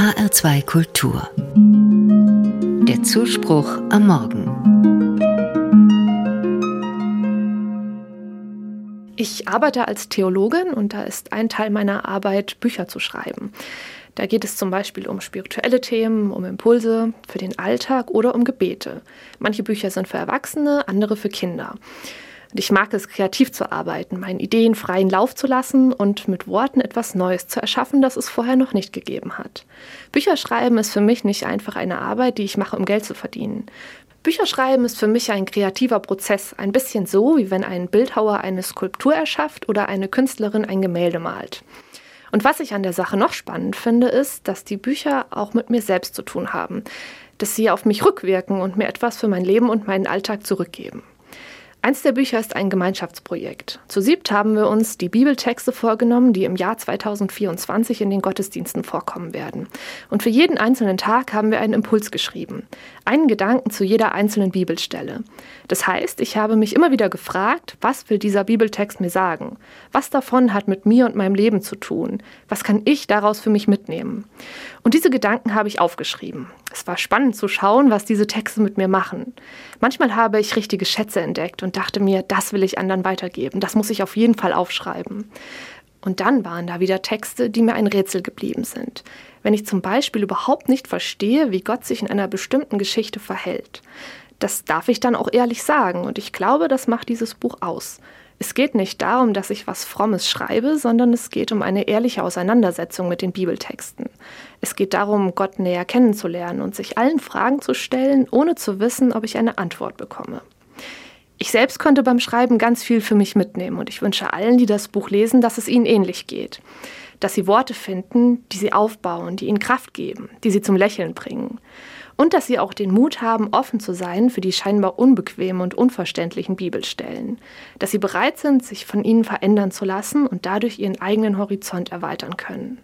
HR2 Kultur. Der Zuspruch am Morgen. Ich arbeite als Theologin und da ist ein Teil meiner Arbeit, Bücher zu schreiben. Da geht es zum Beispiel um spirituelle Themen, um Impulse für den Alltag oder um Gebete. Manche Bücher sind für Erwachsene, andere für Kinder. Und ich mag es, kreativ zu arbeiten, meinen Ideen freien Lauf zu lassen und mit Worten etwas Neues zu erschaffen, das es vorher noch nicht gegeben hat. Bücherschreiben ist für mich nicht einfach eine Arbeit, die ich mache, um Geld zu verdienen. Bücherschreiben ist für mich ein kreativer Prozess, ein bisschen so, wie wenn ein Bildhauer eine Skulptur erschafft oder eine Künstlerin ein Gemälde malt. Und was ich an der Sache noch spannend finde, ist, dass die Bücher auch mit mir selbst zu tun haben, dass sie auf mich rückwirken und mir etwas für mein Leben und meinen Alltag zurückgeben. Eins der Bücher ist ein Gemeinschaftsprojekt. Zu siebt haben wir uns die Bibeltexte vorgenommen, die im Jahr 2024 in den Gottesdiensten vorkommen werden. Und für jeden einzelnen Tag haben wir einen Impuls geschrieben. Einen Gedanken zu jeder einzelnen Bibelstelle. Das heißt, ich habe mich immer wieder gefragt, was will dieser Bibeltext mir sagen? Was davon hat mit mir und meinem Leben zu tun? Was kann ich daraus für mich mitnehmen? Und diese Gedanken habe ich aufgeschrieben. Es war spannend zu schauen, was diese Texte mit mir machen. Manchmal habe ich richtige Schätze entdeckt und dachte mir, das will ich anderen weitergeben, das muss ich auf jeden Fall aufschreiben. Und dann waren da wieder Texte, die mir ein Rätsel geblieben sind. Wenn ich zum Beispiel überhaupt nicht verstehe, wie Gott sich in einer bestimmten Geschichte verhält. Das darf ich dann auch ehrlich sagen und ich glaube, das macht dieses Buch aus. Es geht nicht darum, dass ich was Frommes schreibe, sondern es geht um eine ehrliche Auseinandersetzung mit den Bibeltexten. Es geht darum, Gott näher kennenzulernen und sich allen Fragen zu stellen, ohne zu wissen, ob ich eine Antwort bekomme. Ich selbst konnte beim Schreiben ganz viel für mich mitnehmen und ich wünsche allen, die das Buch lesen, dass es ihnen ähnlich geht. Dass sie Worte finden, die sie aufbauen, die ihnen Kraft geben, die sie zum Lächeln bringen und dass sie auch den Mut haben, offen zu sein für die scheinbar unbequemen und unverständlichen Bibelstellen, dass sie bereit sind, sich von ihnen verändern zu lassen und dadurch ihren eigenen Horizont erweitern können.